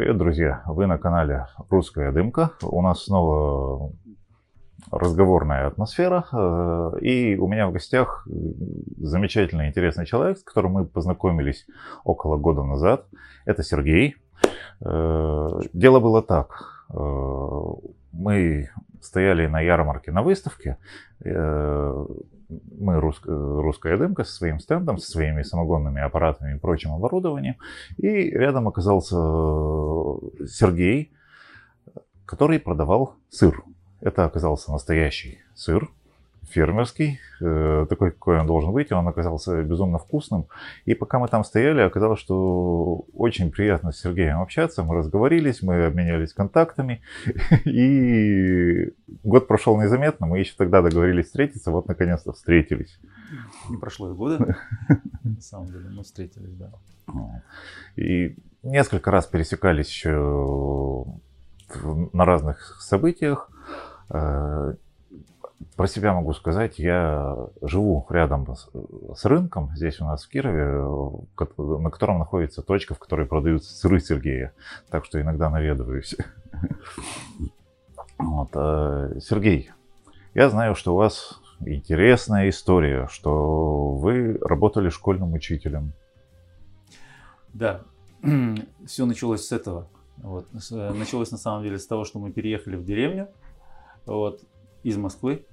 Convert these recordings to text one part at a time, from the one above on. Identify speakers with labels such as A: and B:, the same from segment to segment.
A: Привет, друзья! Вы на канале Русская Дымка. У нас снова разговорная атмосфера. э, И у меня в гостях замечательный, интересный человек, с которым мы познакомились около года назад. Это Сергей. Э, Дело было так. Э, Мы стояли на ярмарке на выставке. Э, Мы, рус- русская дымка, со своим стендом, со своими самогонными аппаратами и прочим оборудованием. И рядом оказался Сергей, который продавал сыр. Это оказался настоящий сыр, фермерский, э, такой, какой он должен быть. Он оказался безумно вкусным. И пока мы там стояли, оказалось, что очень приятно с Сергеем общаться. Мы разговорились, мы обменялись контактами. И год прошел незаметно. Мы еще тогда договорились встретиться. Вот, наконец-то, встретились.
B: Не прошло и года, на самом деле, мы встретились, да.
A: И несколько раз пересекались еще на разных событиях. Про себя могу сказать, я живу рядом с, с рынком, здесь у нас в Кирове, э, на котором находится точка, в которой продаются сыры Сергея. Так что иногда наведываюсь. Э, Сергей, я знаю, что у вас интересная история, что вы работали школьным учителем.
B: Да, все началось с этого. Вот. э, Началось на самом деле с того, что мы переехали в деревню вот, из Москвы.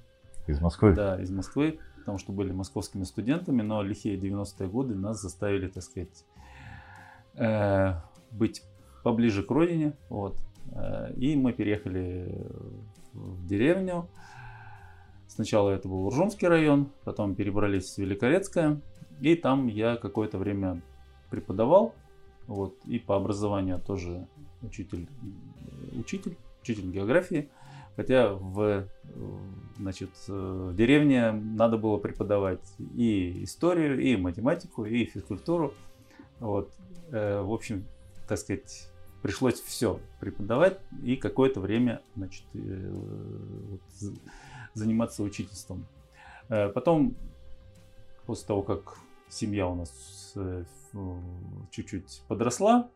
A: Из Москвы?
B: Да, из Москвы, потому что были московскими студентами, но лихие 90-е годы нас заставили, так сказать, э, быть поближе к родине. Вот. Э, И мы переехали в деревню. Сначала это был Уржумский район, потом перебрались в Великорецкое. И там я какое-то время преподавал. Вот, и по образованию тоже учитель, учитель, учитель географии. Хотя в, значит, э, в деревне надо было преподавать и историю, и математику, и физкультуру. Вот. Э, В общем, так сказать, пришлось все преподавать и какое-то время значит, э, заниматься учительством. Потом, после того, как семья у нас чуть-чуть подросла,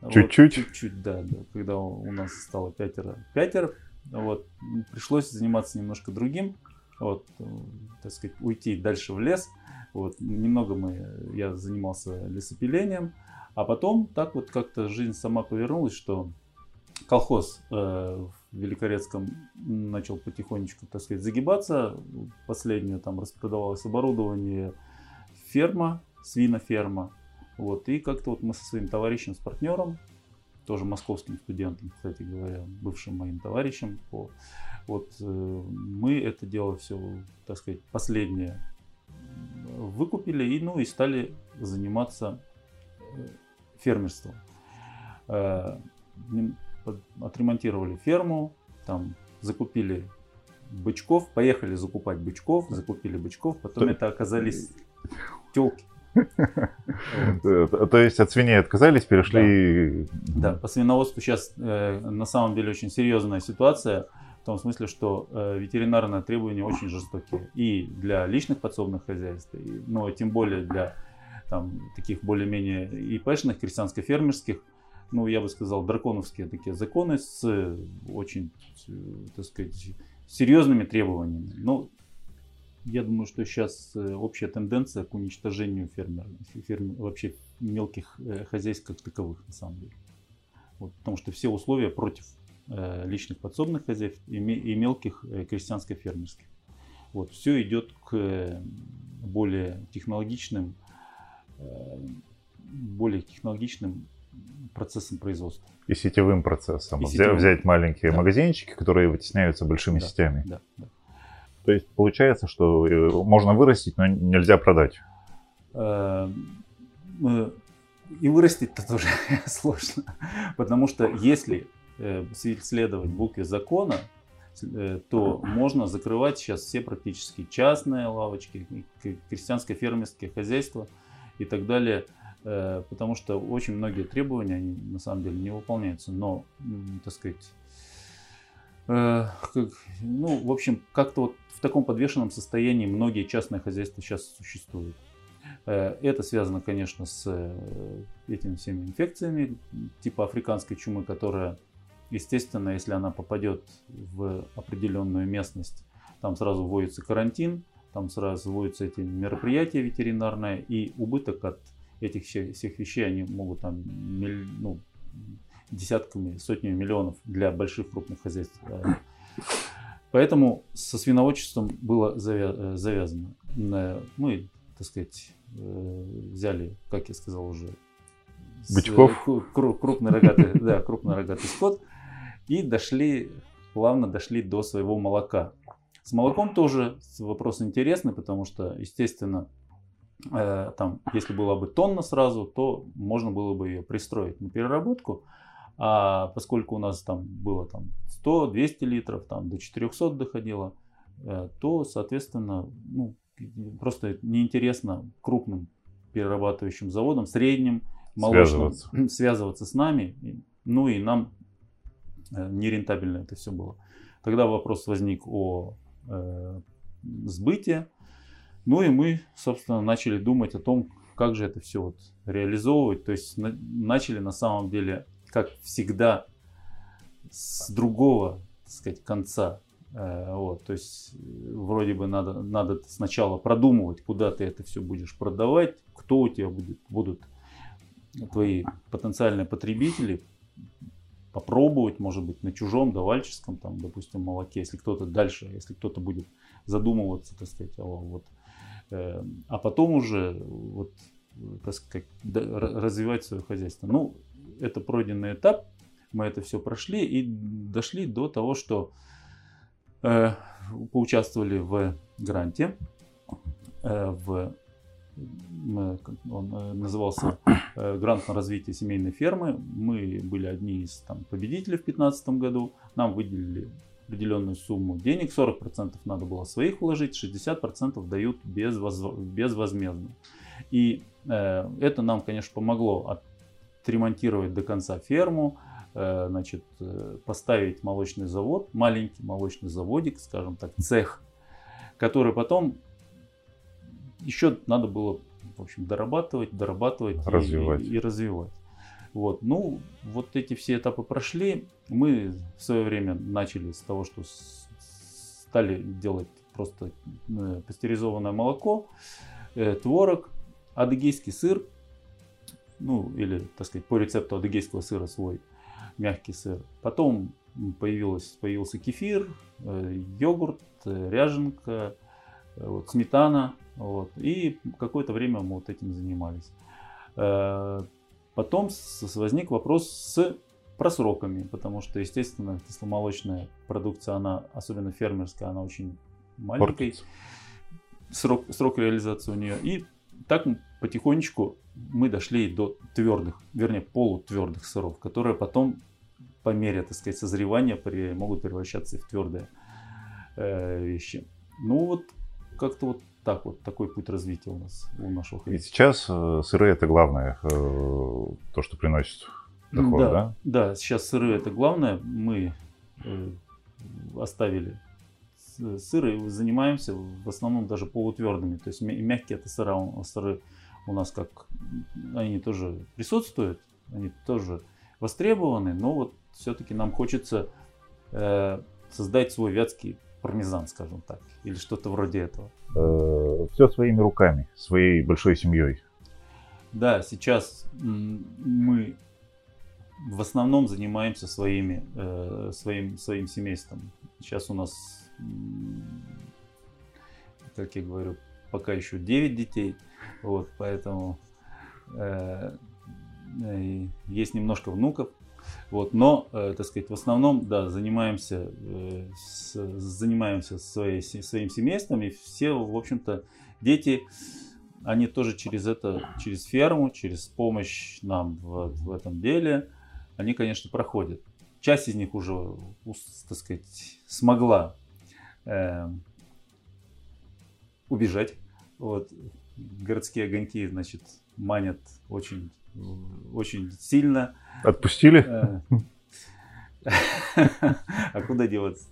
B: вот,
A: Чуть-чуть?
B: чуть-чуть, да, да, когда у нас стало пятеро, пятеро, вот, пришлось заниматься немножко другим, вот, э, так сказать, уйти дальше в лес, вот, немного мы, я занимался лесопилением, а потом так вот как-то жизнь сама повернулась, что колхоз э, в Великорецком начал потихонечку, так сказать, загибаться. Последнее там распродавалось оборудование, ферма, свиноферма. Вот, и как-то вот мы со своим товарищем, с партнером, тоже московским студентом, кстати говоря, бывшим моим товарищем, по- вот э, мы это дело все, так сказать, последнее выкупили и, ну, и стали заниматься э, фермерством. Э, Отремонтировали ферму, там закупили бычков, поехали закупать бычков, закупили бычков, потом
A: То-
B: это оказались телки.
A: Э, То есть от свиней отказались, перешли...
B: Да, по свиноводству сейчас на самом деле очень серьезная ситуация, в том смысле, что э, ветеринарные требования очень жестокие и для личных подсобных хозяйств, ну, тем более для там, таких более-менее ИПшных, крестьянско-фермерских, ну, я бы сказал, драконовские такие законы с э, очень, э, так сказать, серьезными требованиями. Ну, я думаю, что сейчас э, общая тенденция к уничтожению фермеров, ферм- вообще мелких э, хозяйств как таковых, на самом деле. Вот, потому что все условия против э, личных подсобных хозяйств и, ме- и мелких крестьянско-фермерских. Вот, все идет к более технологичным, более технологичным процессам производства.
A: И сетевым процессом.
B: И сетевым.
A: Взять маленькие
B: Да.
A: магазинчики, которые вытесняются большими
B: Да.
A: сетями.
B: Да, да.
A: То есть получается, что э, можно вырастить, но нельзя продать.
B: Э, И вырастить-то тоже сложно. Потому что если э, следовать букве закона, то можно закрывать сейчас все практически частные лавочки, к- крестьянско-фермерские хозяйства и так далее. Потому что очень многие требования, они на самом деле не выполняются. Но, так сказать, ну, в общем, как-то вот в таком подвешенном состоянии многие частные хозяйства сейчас существуют. Э, это связано, конечно, с э, этими всеми инфекциями типа африканской чумы, которая, естественно, если она попадет в определенную местность, там сразу вводится карантин, там сразу вводятся эти мероприятия ветеринарные, и убыток от этих всех вещей, они могут там ну, десятками, сотнями миллионов для больших крупных хозяйств. Поэтому со свиноводчеством было завязано. Мы, так сказать, Э, взяли, как я сказал уже,
A: Бычков.
B: крупный рогатый, да, крупный рогатый скот и дошли, плавно дошли до своего молока. С молоком тоже вопрос интересный, потому что, естественно, э, там, если была бы тонна сразу, то можно было бы ее пристроить на переработку. А поскольку у нас там было там 100-200 литров, там до 400 доходило, э, то, соответственно, ну, просто неинтересно крупным перерабатывающим заводам, средним, молочным, связываться. связываться с нами. Ну и нам э, нерентабельно это все было. Тогда вопрос возник о э, сбыте. Ну и мы, собственно, начали думать о том, как же это все вот реализовывать. То есть на, начали на самом деле, как всегда, с другого, так сказать, конца. Э, вот, то есть э, вроде бы надо, надо сначала продумывать, куда ты это все будешь продавать, кто у тебя будет, будут твои потенциальные потребители, попробовать, может быть, на чужом давальческом, там, допустим, молоке, если кто-то дальше, если кто-то будет задумываться, так сказать, о, вот, э, а потом уже вот, так сказать, развивать свое хозяйство. Ну, это пройденный этап, мы это все прошли и дошли до того, что Э, поучаствовали в гранте, э, в, он э, назывался «Грант на развитие семейной фермы». Мы были одни из там, победителей в 2015 году. Нам выделили определенную сумму денег, 40% надо было своих вложить, 60% дают безвоз... безвозмездно. И э, это нам, конечно, помогло отремонтировать до конца ферму, Э, значит, э, поставить молочный завод, маленький молочный заводик, скажем так, цех, который потом еще надо было, в общем, дорабатывать, дорабатывать
A: развивать.
B: И, и, развивать. Вот. Ну, вот эти все этапы прошли. Мы в свое время начали с того, что стали делать просто э, пастеризованное молоко, творог, адыгейский сыр, ну или, так сказать, по рецепту адыгейского сыра свой мягкий сыр. Потом появилось, появился кефир, э, йогурт, э, ряженка, э, вот, сметана. Вот, и какое-то время мы вот этим занимались. Потом возник вопрос с просроками, потому что, естественно, кисломолочная продукция, она, особенно фермерская, она очень маленький. Срок, срок реализации у нее. И так потихонечку мы дошли до твердых, вернее полутвердых сыров, которые потом по мере, так сказать, созревания при, могут превращаться в твердые э, вещи. Ну вот как-то вот так вот, такой путь развития у нас, у нашего
A: хозяйства. И сейчас э, сыры это главное, э, то, что приносит доход,
B: да,
A: да?
B: Да, сейчас сыры это главное. Мы э, оставили сыры, занимаемся в основном даже полутвердыми. То есть мягкие это сыра, сыры у нас как, они тоже присутствуют, они тоже востребованы, но вот все-таки нам хочется э, создать свой вятский пармезан, скажем так, или что-то вроде этого.
A: Э, все своими руками, своей большой семьей.
B: Да, сейчас мы в основном занимаемся своими, э, своим, своим семейством. Сейчас у нас, как я говорю, пока еще 9 детей, вот, поэтому э, э есть немножко внуков, вот, но, э, так сказать, в основном, да, занимаемся, э, с, занимаемся своей, своим семейством, и все, в общем-то, дети, они тоже через это, через ферму, через помощь нам в, в этом деле, они, конечно, проходят. Часть из них уже, так сказать, смогла э, убежать. Вот. Городские огоньки, значит, манят очень очень сильно.
A: Отпустили?
B: Э, а куда деваться?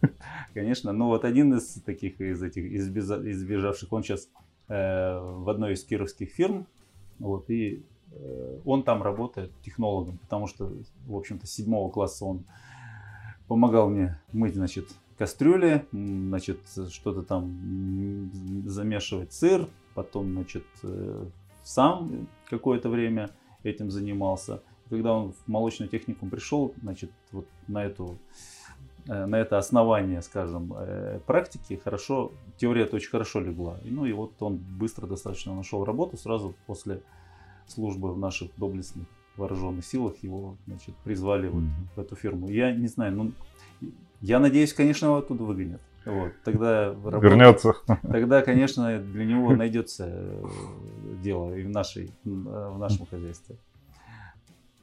B: Конечно. Но вот один из таких, из этих избежавших, он сейчас э, в одной из кировских фирм. Вот, и э, он там работает технологом, потому что, в общем-то, седьмого класса он помогал мне мыть, значит, кастрюли, значит, что-то там замешивать сыр, потом, значит, э, сам какое-то время этим занимался. Когда он в молочную технику пришел, значит, вот на эту э, на это основание, скажем, э, практики хорошо, теория это очень хорошо легла. Ну и вот он быстро достаточно нашел работу, сразу после службы в наших доблестных вооруженных силах его, значит, призвали вот в эту фирму. Я не знаю, ну, я надеюсь, конечно, его оттуда выгонят. Вот, тогда
A: работа, вернется.
B: Тогда, конечно, для него найдется э, дело и в, нашей, в нашем хозяйстве.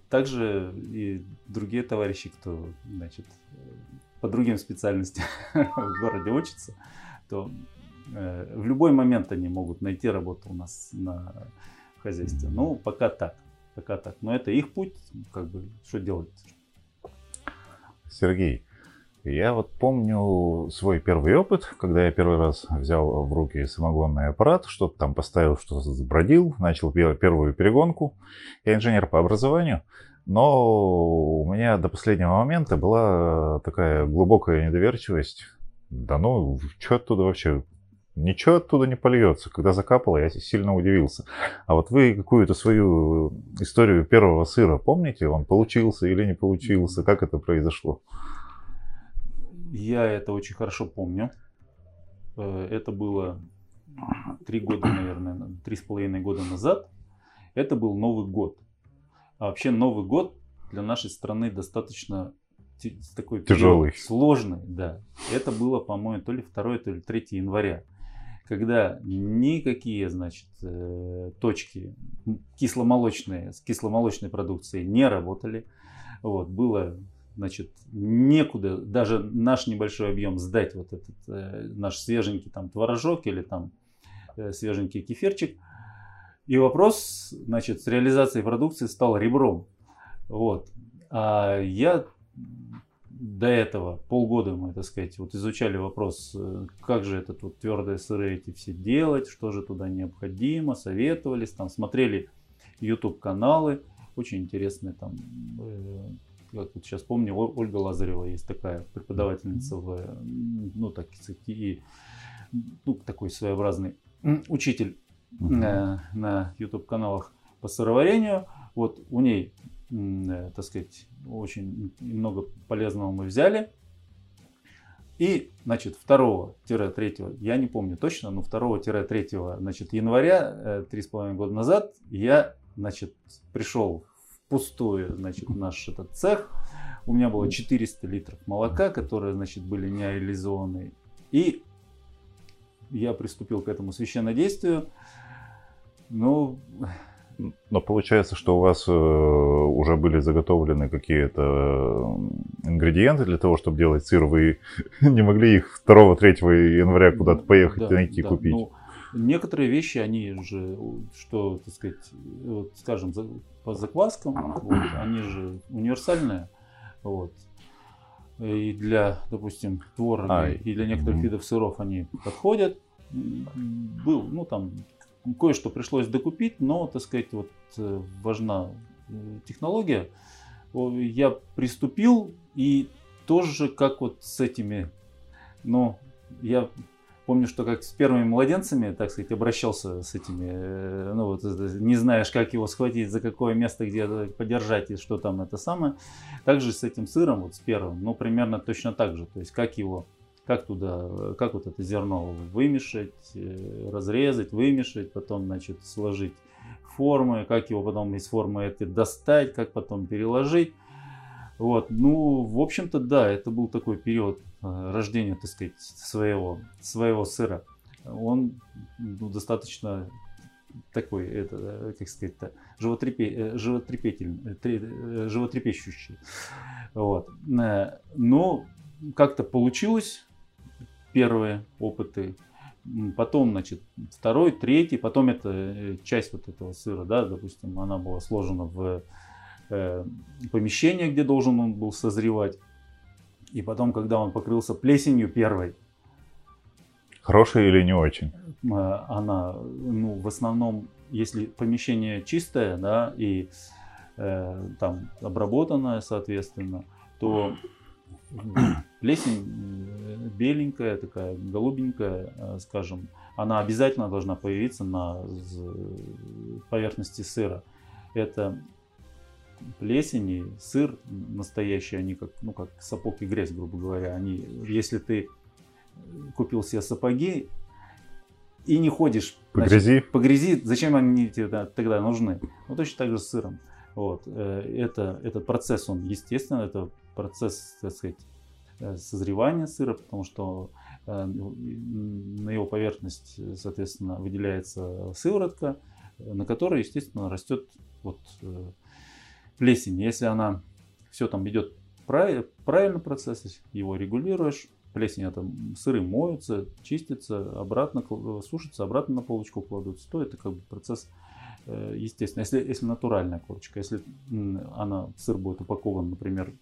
B: Также и другие товарищи, кто, значит, по другим специальностям в городе учатся, то э, в любой момент они могут найти работу у нас на хозяйстве. Ну, пока так, пока так. Но это их путь, как бы, что делать?
A: Сергей, я вот помню свой первый опыт, когда я первый раз взял в руки самогонный аппарат, что-то там поставил, что-то забродил, начал первую перегонку. Я инженер по образованию, но у меня до последнего момента была такая глубокая недоверчивость. Да ну, что оттуда вообще? Ничего оттуда не польется. Когда закапало, я сильно удивился. А вот вы какую-то свою историю первого сыра помните? Он получился или не получился? Как это произошло?
B: Я это очень хорошо помню. Э, это было три года, наверное, три с половиной года назад. Это был Новый год. А вообще Новый год для нашей страны достаточно такой
A: тяжелый,
B: сложный, да. Это было, по-моему, то ли 2, то ли 3 января, когда никакие, значит, э, точки кисломолочные с кисломолочной продукцией не работали. Вот, было значит, некуда даже наш небольшой объем сдать, вот этот э, наш свеженький там творожок или там э, свеженький кефирчик. И вопрос, значит, с реализацией продукции стал ребром. Вот. А я до этого, полгода мы, так сказать, вот изучали вопрос, э, как же этот вот твердые сыры эти все делать, что же туда необходимо, советовались, там смотрели YouTube каналы, очень интересные там э, как вот сейчас помню, Ольга Лазарева есть такая преподавательница в, ну так и ну, такой своеобразный учитель на, на YouTube каналах по сыроварению. Вот у ней, э, так сказать, очень много полезного мы взяли. И, значит, 2-3, я не помню точно, но 2-3 значит, января, 3,5 года назад, я, значит, пришел пустую, значит, наш этот цех. У меня было 400 литров молока, которые, значит, были нереализованы. И я приступил к этому священнодействию. Ну,
A: но получается, что у вас э, уже были заготовлены какие-то э, ингредиенты для того, чтобы делать сыр. Вы не могли их 2-3 января куда-то поехать да, найти, да, купить? Ну,
B: некоторые вещи, они же, что, так сказать, вот, скажем, по закваскам, вот, они же универсальные. Вот. И для, допустим, творога а, и для некоторых видов сыров они подходят. Был, ну там, кое-что пришлось докупить, но, так сказать, вот э, важна э, технология. Я приступил и тоже как вот с этими, ну, я Помню, что как с первыми младенцами, так сказать, обращался с этими, э, ну вот, не знаешь, как его схватить, за какое место, где подержать и что там это самое. Также с этим сыром, вот с первым, ну, примерно точно так же. То есть, как его, как туда, как вот это зерно вымешать, э, разрезать, вымешать, потом, значит, сложить формы, как его потом из формы этой достать, как потом переложить. Вот, ну, в общем-то, да, это был такой период Э, рождения, так сказать, своего, своего сыра, он ну, достаточно такой, это, э, как сказать, животрепе, э, животрепетельный, животрепещущий. Вот. Но как-то получилось первые опыты, потом, значит, второй, третий, потом эта часть вот этого сыра, да, допустим, она была сложена в э, помещение, где должен он был созревать. И потом, когда он покрылся плесенью первой,
A: Хорошая или не очень?
B: Э, она, ну, в основном, если помещение чистое, да, и э, там обработанное, соответственно, то плесень э, беленькая, такая голубенькая, э, скажем, она обязательно должна появиться на поверхности сыра. Это плесень и сыр настоящий, они как, ну, как сапог и грязь, грубо говоря. Они, если ты купил себе сапоги и не ходишь
A: по значит, грязи,
B: по грязи, зачем они тебе тогда нужны? Ну, точно так же с сыром. Вот. Э, это, этот процесс, он естественно, это процесс, так сказать, э, созревания сыра, потому что э, на его поверхность, соответственно, выделяется сыворотка, на которой, естественно, растет вот плесень. Если она все там идет правильно процесс, его регулируешь, плесень это сыры моются, чистятся, обратно сушатся, обратно на полочку кладутся, то это как бы процесс Э, естественно, если, если натуральная корочка, если она, сыр будет упакован, например,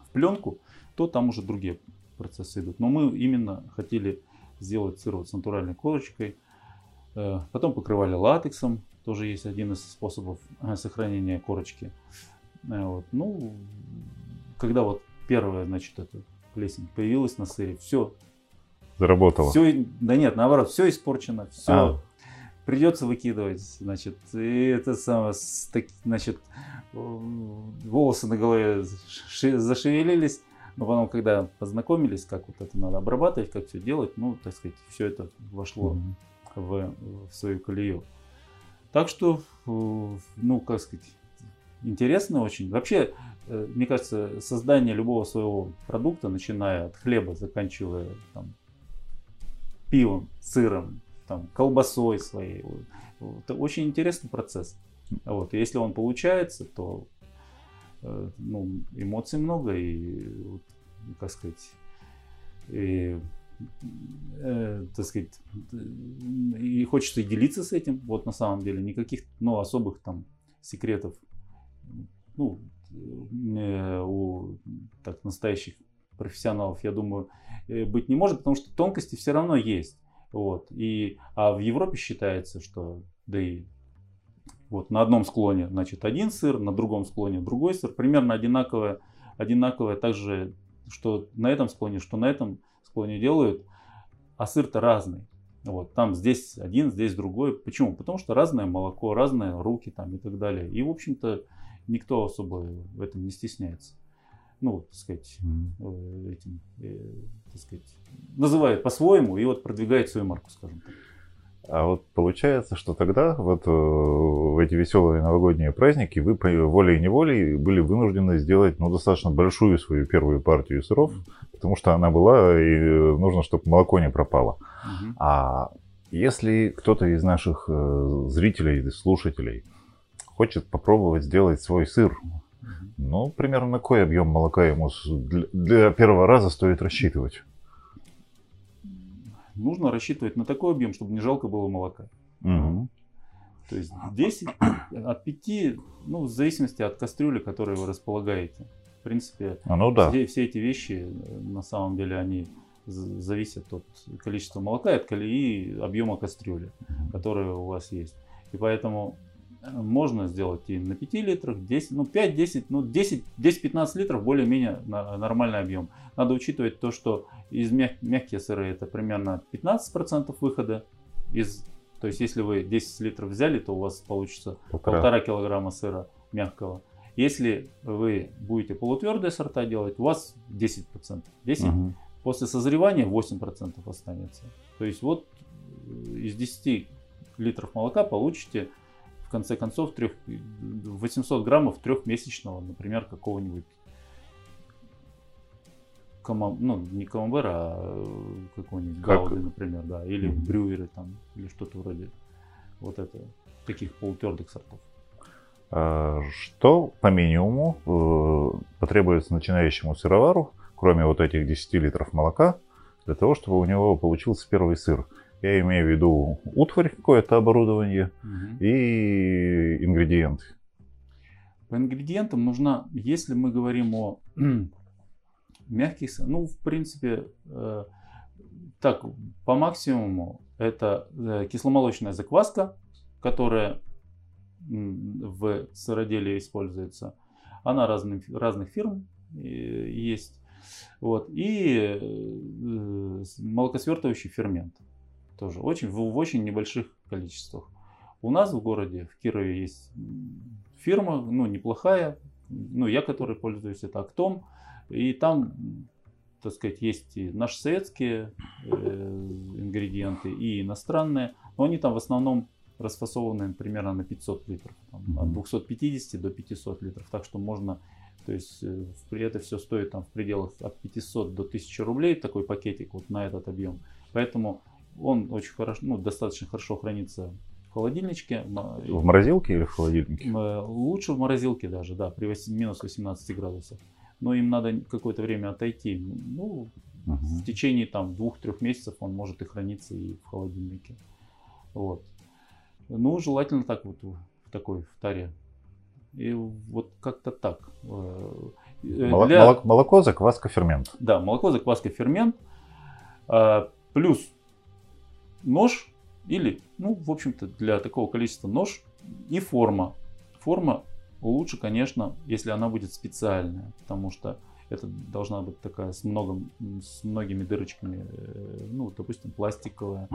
B: в пленку, то там уже другие процессы идут. Но мы именно хотели сделать сыр вот с натуральной корочкой. Э, потом покрывали латексом, тоже есть один из способов э, сохранения корочки. Вот. Ну, когда вот первая, значит, эта плесень появилась на сыре, все.
A: Заработало.
B: Все, да нет, наоборот, все испорчено, все а придется выкидывать, значит, и это самое, значит, волосы на голове зашевелились, но потом, когда познакомились, как вот это надо обрабатывать, как все делать, ну, так сказать, все это вошло mm-hmm. в, в свою колею. Так что, ну, как сказать, интересно очень. Вообще, э, мне кажется, создание любого своего продукта, начиная от хлеба, заканчивая там, пивом, сыром, там, колбасой своей. Это очень интересный процесс. Вот. Если он получается, то э, ну, эмоций много и, как сказать, и, э, так сказать, и хочется делиться с этим. Вот на самом деле никаких, ну, особых там секретов, ну, э, у так настоящих профессионалов, я думаю, э, быть не может, потому что тонкости все равно есть. Вот. И, а в Европе считается, что да и вот на одном склоне значит один сыр, на другом склоне другой сыр, примерно одинаковое, одинаковое также, что на этом склоне, что на этом склоне делают, а сыр-то разный. Вот, там здесь один, здесь другой. Почему? Потому что разное молоко, разные руки там и так далее. И, в общем-то, никто особо в этом не стесняется ну, так сказать, mm-hmm. этим, э, так сказать, называет по-своему и вот продвигает свою марку, скажем так.
A: А вот получается, что тогда, вот э, в эти веселые новогодние праздники, вы волей-неволей были вынуждены сделать ну, достаточно большую свою первую партию сыров, потому что она была, и нужно, чтобы молоко не пропало. Угу. А если кто-то из наших зрителей, слушателей хочет попробовать сделать свой сыр, ну, примерно на какой объем молока ему для первого раза стоит рассчитывать?
B: Нужно рассчитывать на такой объем, чтобы не жалко было молока. Угу. То есть 10, от 5, ну, в зависимости от кастрюли, которой вы располагаете. В принципе,
A: а, ну, да.
B: все, все эти вещи, на самом деле, они зависят от количества молока, от колеи, объема кастрюли, которая у вас есть. И поэтому можно сделать и на 5 литрах, 10, ну 5-10, ну 10-15 литров более-менее нормальный объем. Надо учитывать то, что из мяг, мягкие сыры это примерно 15% выхода из то есть, если вы 10 литров взяли, то у вас получится полтора, полтора килограмма сыра мягкого. Если вы будете полутвердые сорта делать, у вас 10%. 10 угу. после созревания 8% останется. То есть вот из 10 литров молока получите в конце концов, трех, 800 граммов трехмесячного, например, какого-нибудь камам, ну, не камамбера, а какого-нибудь как? гауды, например, да, или mm-hmm. брюеры там, или что-то вроде вот это, таких полутвердых сортов.
A: А что по минимуму э, потребуется начинающему сыровару, кроме вот этих 10 литров молока, для того, чтобы у него получился первый сыр? Я имею в виду утварь, какое-то оборудование угу. и ингредиенты.
B: По ингредиентам нужна, если мы говорим о мягких, ну, в принципе, э, так, по максимуму это э, кисломолочная закваска, которая в сыроделии используется. Она разных, разных фирм есть. Вот. И молокосвертывающий фермент. Тоже очень, в, в очень небольших количествах. У нас в городе, в Кирове, есть фирма, ну, неплохая, ну, я который пользуюсь, это Актом, и там, так сказать, есть и наши советские э, ингредиенты, и иностранные, но они там в основном расфасованы примерно на 500 литров, там, от 250 до 500 литров, так что можно, то есть э, это все стоит там в пределах от 500 до 1000 рублей, такой пакетик вот на этот объем, поэтому он очень хорошо, ну, достаточно хорошо хранится в холодильничке.
A: В морозилке или в холодильнике?
B: Лучше в морозилке даже, да, при 8, минус 18 градусах. Но им надо какое-то время отойти. Ну, угу. в течение там двух-трех месяцев он может и храниться и в холодильнике. Вот. Ну, желательно так вот в такой в таре. И вот как-то так. Э,
A: Молоко, Для... молоко, закваска, фермент.
B: Да, молоко, закваска, фермент. А, плюс нож или, ну, в общем-то, для такого количества нож и форма. Форма лучше, конечно, если она будет специальная, потому что это должна быть такая с, многом, с многими дырочками, э, ну, допустим, пластиковая.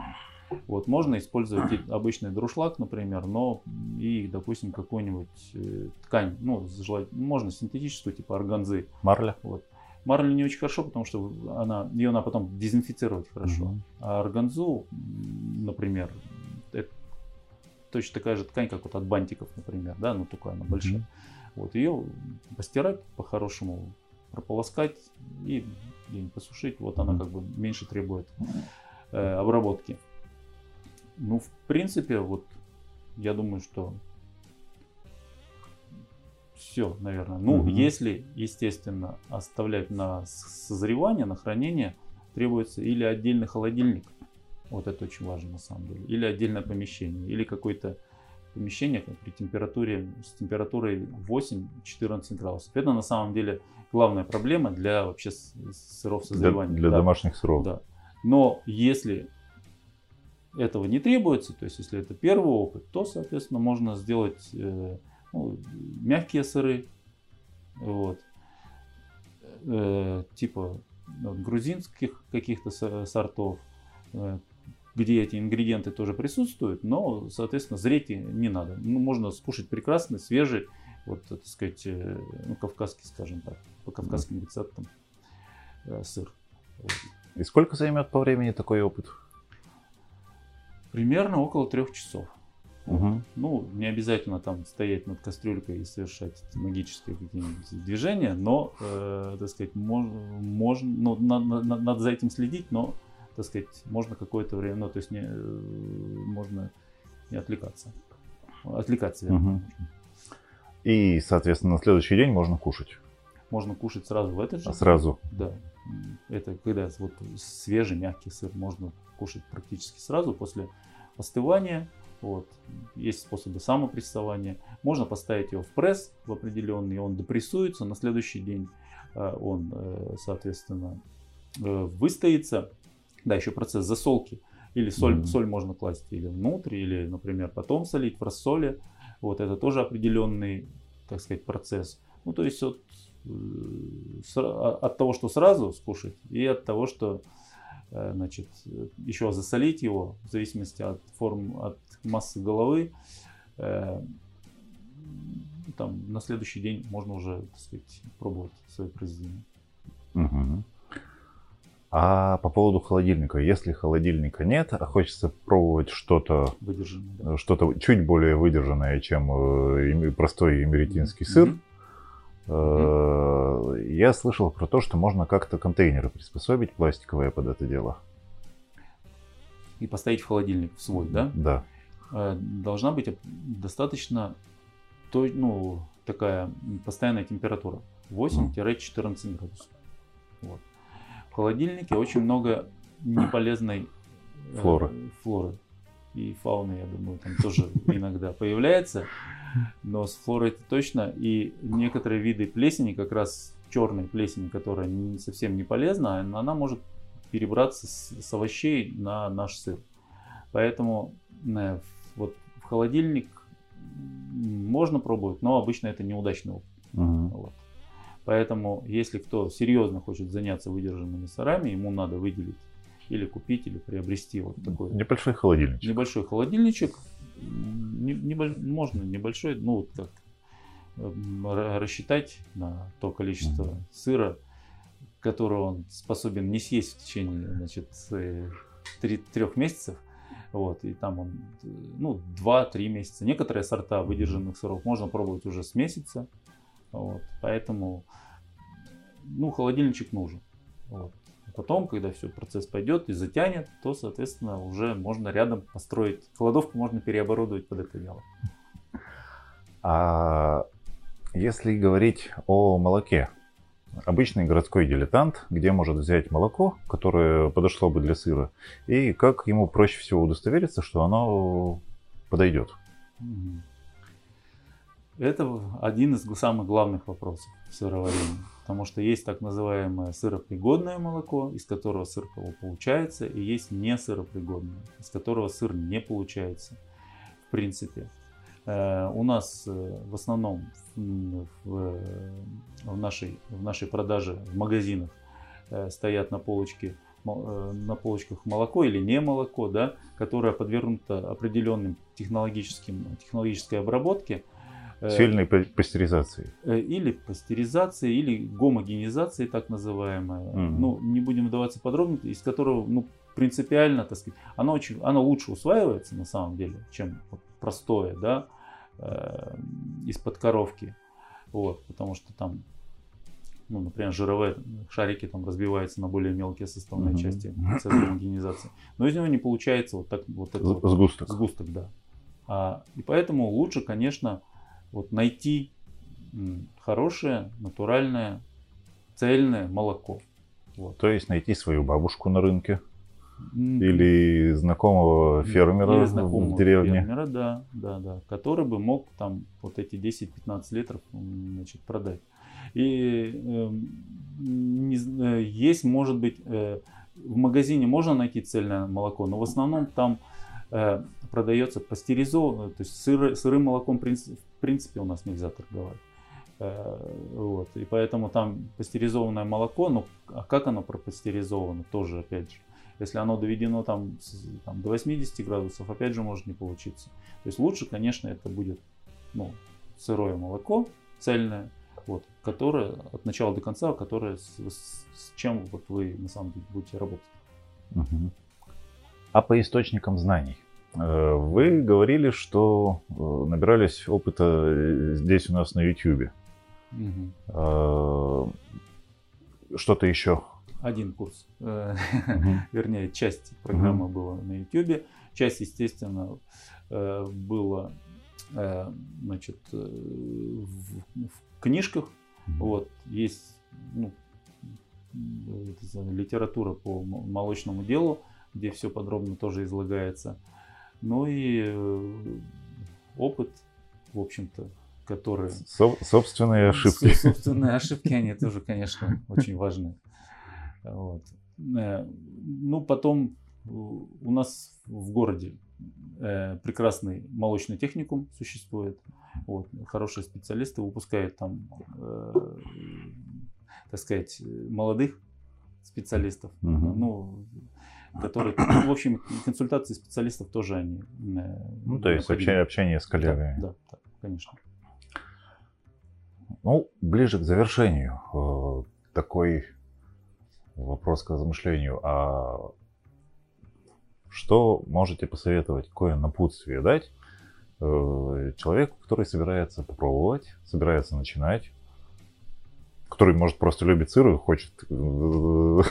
B: Вот, можно использовать обычный друшлаг, например, но и, допустим, какую-нибудь э, ткань, ну, можно синтетическую, типа органзы.
A: Марля.
B: Вот. Марлю не очень хорошо, потому что она, ее надо потом дезинфицировать хорошо. Угу. А органзу, например, это точно такая же ткань, как вот от бантиков, например, да, ну только она большая. Угу. Вот ее постирать по-хорошему, прополоскать и посушить, вот она как бы меньше требует э, обработки. Ну, в принципе, вот я думаю, что все, наверное. Ну, угу. если, естественно, оставлять на созревание, на хранение, требуется или отдельный холодильник, вот это очень важно на самом деле, или отдельное помещение, или какое-то помещение при температуре с температурой 8-14 градусов. Это на самом деле главная проблема для вообще сыров созревания.
A: Для, для да. домашних сыров. Да.
B: Но если этого не требуется, то есть если это первый опыт, то, соответственно, можно сделать э, ну, мягкие сыры, вот, э, типа ну, грузинских каких-то сортов, э, где эти ингредиенты тоже присутствуют, но, соответственно, зреть не надо. Ну, можно скушать прекрасный, свежий, вот, так сказать, э, ну, кавказский, скажем так, по кавказским рецептам э, сыр.
A: И сколько займет по времени такой опыт?
B: Примерно около трех часов. Угу. Ну, не обязательно там стоять над кастрюлькой и совершать магические какие-нибудь движения, но, э, так сказать, можно, можно ну, надо, надо, надо за этим следить, но, так сказать, можно какое-то время, ну, то есть не, э, можно не отвлекаться. Отвлекаться,
A: угу. И, соответственно, на следующий день можно кушать.
B: Можно кушать сразу в этот же.
A: А сразу?
B: Да. Это когда вот свежий, мягкий сыр можно кушать практически сразу после остывания вот. Есть способы самопрессования. Можно поставить его в пресс в определенный, он допрессуется, на следующий день э, он, э, соответственно, э, выстоится. Да, еще процесс засолки. Или соль, mm-hmm. соль можно класть или внутрь, или, например, потом солить в рассоле. Вот это тоже определенный, так сказать, процесс. Ну, то есть от, от того, что сразу скушать, и от того, что значит, еще засолить его, в зависимости от форм, от массы головы, э, там на следующий день можно уже, так сказать, пробовать свои произведения.
A: Угу. А по поводу холодильника, если холодильника нет, а хочется пробовать что-то, да. что-то чуть более выдержанное, чем э, простой эмеретинский сыр, mm-hmm. Я слышал про то, что можно как-то контейнеры приспособить пластиковые под это дело.
B: И поставить в холодильник свой, да?
A: Да.
B: Э, должна быть достаточно то, ну, такая постоянная температура 8-14 градусов. Вот. В холодильнике очень много неполезной
A: э, флоры.
B: флоры и фауны, я думаю, там тоже иногда появляется. Но с флорой это точно. И некоторые виды плесени, как раз черной плесени, которая не, совсем не полезна, она может перебраться с, с овощей на наш сыр. Поэтому э, вот в холодильник можно пробовать, но обычно это неудачный опыт.
A: Мгм.
B: Вот. Поэтому, если кто серьезно хочет заняться выдержанными сырами, ему надо выделить или купить, или приобрести вот такой
A: Небольшой холодильничек.
B: небольшой холодильничек. Не- небо- можно небольшой, ну вот как эм, ра- рассчитать на то количество
A: Мгм.
B: сыра, которого он способен не съесть в течение, значит, э, три- трех месяцев. Вот, и там он, э, ну, 2-3 месяца. Некоторые сорта выдержанных сыров можно пробовать уже с месяца. Вот, поэтому, ну, холодильничек нужен. Вот. Потом, когда все, процесс пойдет и затянет, то, соответственно, уже можно рядом построить. Кладовку можно переоборудовать под это дело.
A: А если говорить о молоке, обычный городской дилетант, где может взять молоко, которое подошло бы для сыра, и как ему проще всего удостовериться, что оно подойдет?
B: Это один из самых главных вопросов в сыроварении. Потому что есть так называемое сыропригодное молоко, из которого сыр пол- получается, и есть не сыропригодное, из которого сыр не получается. В принципе. Э, У нас э, в основном в, э, в нашей, в нашей продаже в магазинах стоят на полочке на полочках молоко или не молоко, да, которое подвергнуто определенным технологическим, технологической обработке. Э,
A: Сильной па- пастеризации.
B: э, или пастеризации, или гомогенизации, так называемая.
A: Мгм.
B: Ну, не будем вдаваться подробно, из которого, ну, принципиально, так сказать, оно, очень, оно лучше усваивается на самом деле, чем простое, да, э, из-под коровки. Вот, потому что там, ну, например, жировые шарики там разбиваются на более мелкие составные
A: Мгм.
B: части процесса гомогенизации. Но из него не получается вот так вот это вот
A: Сгусток.
B: Сгусток, да. А, и поэтому лучше, конечно, вот найти хорошее, натуральное, цельное молоко. Вот.
A: То есть найти свою бабушку на рынке или знакомого фермера
B: или знакомого
A: в деревне.
B: фермера, да, да, да, который бы мог там вот эти 10-15 литров значит, продать. И эм, не э, есть, может быть, э, в магазине можно найти цельное молоко, но в основном там продается пастеризованное, то есть сыры, сырым молоком в принципе, у нас нельзя торговать. Э, Вот, и поэтому там пастеризованное молоко, ну а как оно пропастеризовано, тоже опять же. Если оно доведено там, там, до 80 градусов, опять же может не получиться. То есть лучше, конечно, это будет ну, сырое молоко, цельное, вот, которое от начала до конца, которое с, с- чем вот вы на самом деле будете работать.
A: Мгм. А по источникам знаний? Э, Вы говорили, что э, набирались опыта э, здесь у нас на YouTube. Э, Что-то еще?
B: Один курс,
A: Мгм.
B: вернее, часть программы была на YouTube, часть, естественно, была значит, в, в книжках. Вот, есть ну, литература по молочному делу, где все подробно тоже излагается. Ну и э, опыт, в общем-то, который...
A: Со- собственные ошибки.
B: Со- Собственные ошибки, они тоже, конечно, очень важны. Вот. Э, Ну, потом э, у нас в городе прекрасный молочный техникум существует. Вот. Хорошие специалисты выпускают там, э, так сказать, молодых специалистов.
A: Мгм.
B: Ну, которые, в общем, консультации специалистов тоже они. э,
A: Ну, то есть общение, общение с коллегами.
B: Да, да, да, конечно.
A: Ну, ближе к завершению. э, Такой вопрос к размышлению. А что можете посоветовать, какое напутствие дать э, человеку, который собирается попробовать, собирается начинать, который, может, просто любит сыр и хочет э,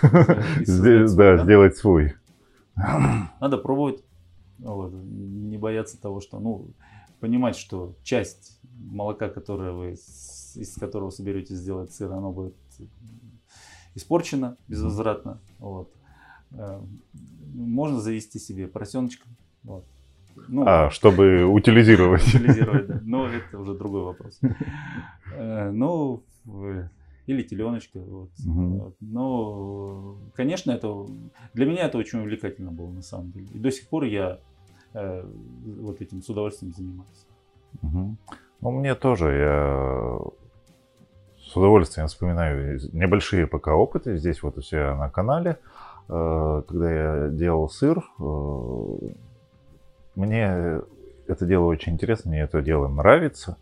A: сделать свой.
B: Надо пробовать, не бояться того, что, ну, понимать, что часть молока, которое вы, из которого соберетесь сделать сыр, оно будет испорчено безвозвратно. Вот. Э, Можно завести себе поросеночка. Вот. Ну,
A: А, чтобы утилизировать.
B: утилизировать, да. Но это уже другой вопрос. Э, Ну, или теленочка. Вот. Вот. Но, конечно, это для меня это очень увлекательно было на самом деле. И до сих пор я э, вот этим с удовольствием занимаюсь.
A: Мгм. Ну, мне тоже, я с удовольствием вспоминаю небольшие пока опыты здесь вот у себя на канале, Э, когда я делал сыр. э, Мне это дело очень интересно, мне это дело нравится.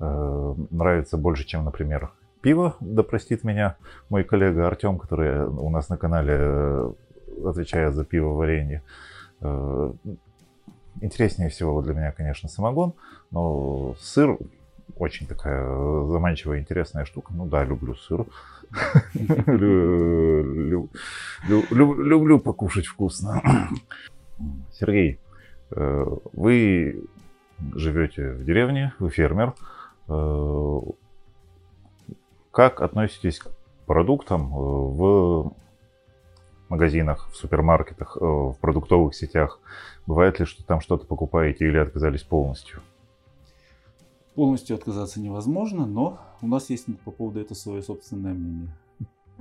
A: Э, Нравится больше, чем, например, пиво, да простит меня мой коллега Артем, который у нас на канале э, отвечает за пиво варенье. Э, Интереснее всего для меня, конечно, самогон, но сыр очень такая заманчивая, интересная штука. Ну да, люблю сыр. Лю- лю- лю- лю- Люблю покушать вкусно. Сергей, э, вы живете в деревне, вы фермер. Как относитесь к продуктам э, в магазинах, в супермаркетах, э, в продуктовых сетях? Бывает ли, что там что-то покупаете или отказались полностью?
B: Полностью отказаться невозможно, но у нас есть по поводу этого свое собственное мнение.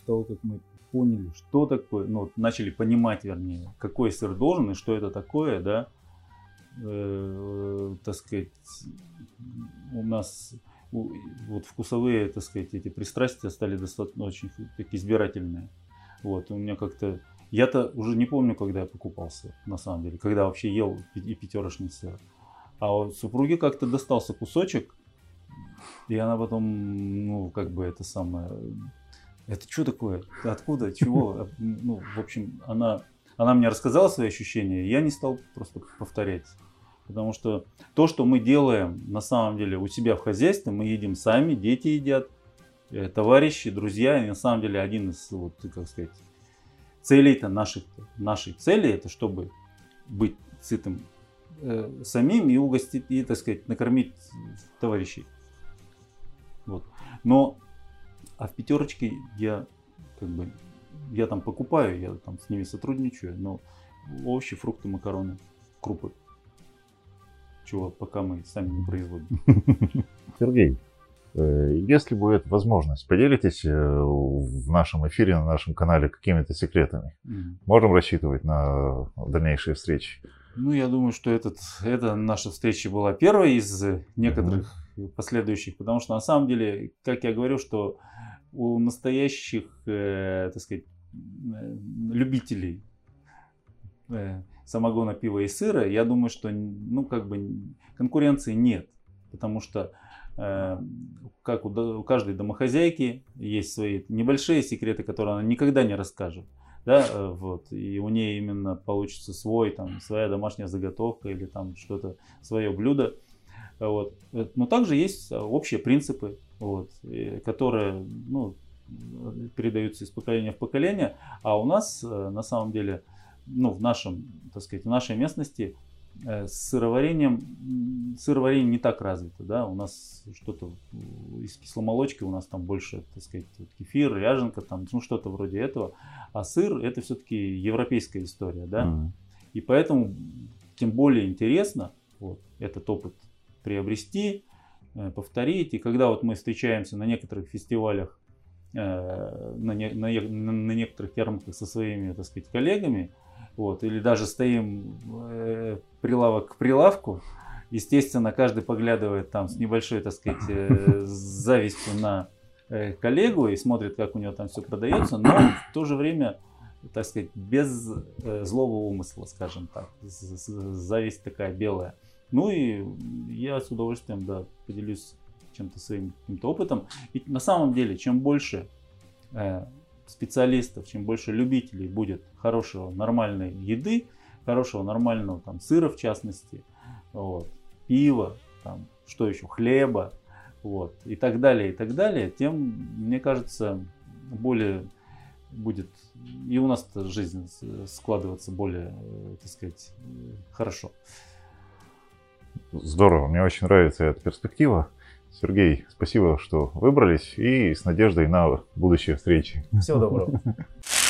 B: Того, как мы поняли, что такое, ну, начали понимать, вернее, какой сыр должен и что это такое, да, э, так сказать, у нас вот вкусовые, так сказать, эти пристрастия стали достаточно очень такие избирательные. Вот, у меня как-то... Я-то уже не помню, когда я покупал сыр, на самом деле, когда вообще ел и пятерочный сыр. А вот супруге как-то достался кусочек, и она потом, ну, как бы это самое... Это что такое? Откуда? Чего? Ну, в общем, она, она мне рассказала свои ощущения, и я не стал просто повторять. Потому что то, что мы делаем на самом деле у себя в хозяйстве, мы едим сами, дети едят, э, товарищи, друзья. И на самом деле один из, вот, как сказать, целей-то наших, нашей цели, это чтобы быть сытым э, самим и угостить, и, так сказать, накормить товарищей. Вот. Но, а в пятерочке я как бы, я там покупаю, я там с ними сотрудничаю, но овощи, фрукты, макароны, крупы. Чего пока мы сами не производим.
A: Сергей, э, если будет возможность, поделитесь э, в нашем эфире, на нашем канале какими-то секретами.
B: Мгм.
A: Можем рассчитывать на дальнейшие встречи.
B: Ну, я думаю, что этот, эта наша встреча была первой из некоторых последующих, потому что на самом деле, как я говорю, что у настоящих, э, так сказать, э, любителей самогона, пива и сыра, я думаю, что ну как бы конкуренции нет, потому что э, как у, до- у каждой домохозяйки есть свои небольшие секреты, которые она никогда не расскажет да, э, вот, и у нее именно получится свой, там, своя домашняя заготовка или там что-то, свое блюдо, вот. Э, Но также есть э, общие принципы, вот, э, которые, ну, э, передаются из поколения в поколение, а у нас, э, на самом деле, ну, в нашем, так сказать, в нашей местности э, с сыроварением, сыроварение не так развито, да, у нас что-то из кисломолочки, у нас там больше, так сказать, вот кефир, ряженка, там, ну, что-то вроде этого, а сыр это все-таки европейская история, да,
A: М.
B: и поэтому тем более интересно вот, этот опыт приобрести, э, повторить. И когда вот мы встречаемся на некоторых фестивалях, э, на, не- на- на некоторых ярмарках со своими, так сказать, коллегами, вот, или даже стоим э, прилавок к прилавку, естественно, каждый поглядывает там с небольшой, так сказать, э, завистью на э, коллегу и смотрит, как у него там все продается, но в то же время так сказать, без э, злого умысла, скажем так. Зависть такая белая. Ну и я с удовольствием, да, поделюсь чем-то своим каким-то опытом. И на самом деле, чем больше э, специалистов, чем больше любителей будет хорошего, нормальной еды, хорошего, нормального там сыра в частности, вот, пива, там, что еще, хлеба, вот, и так далее, и так далее, тем, мне кажется, более будет и у нас жизнь складываться более, э, так сказать, э, хорошо.
A: Здорово, мне очень нравится эта перспектива. Сергей, спасибо, что выбрались, и с надеждой на будущие встречи.
B: Всего доброго.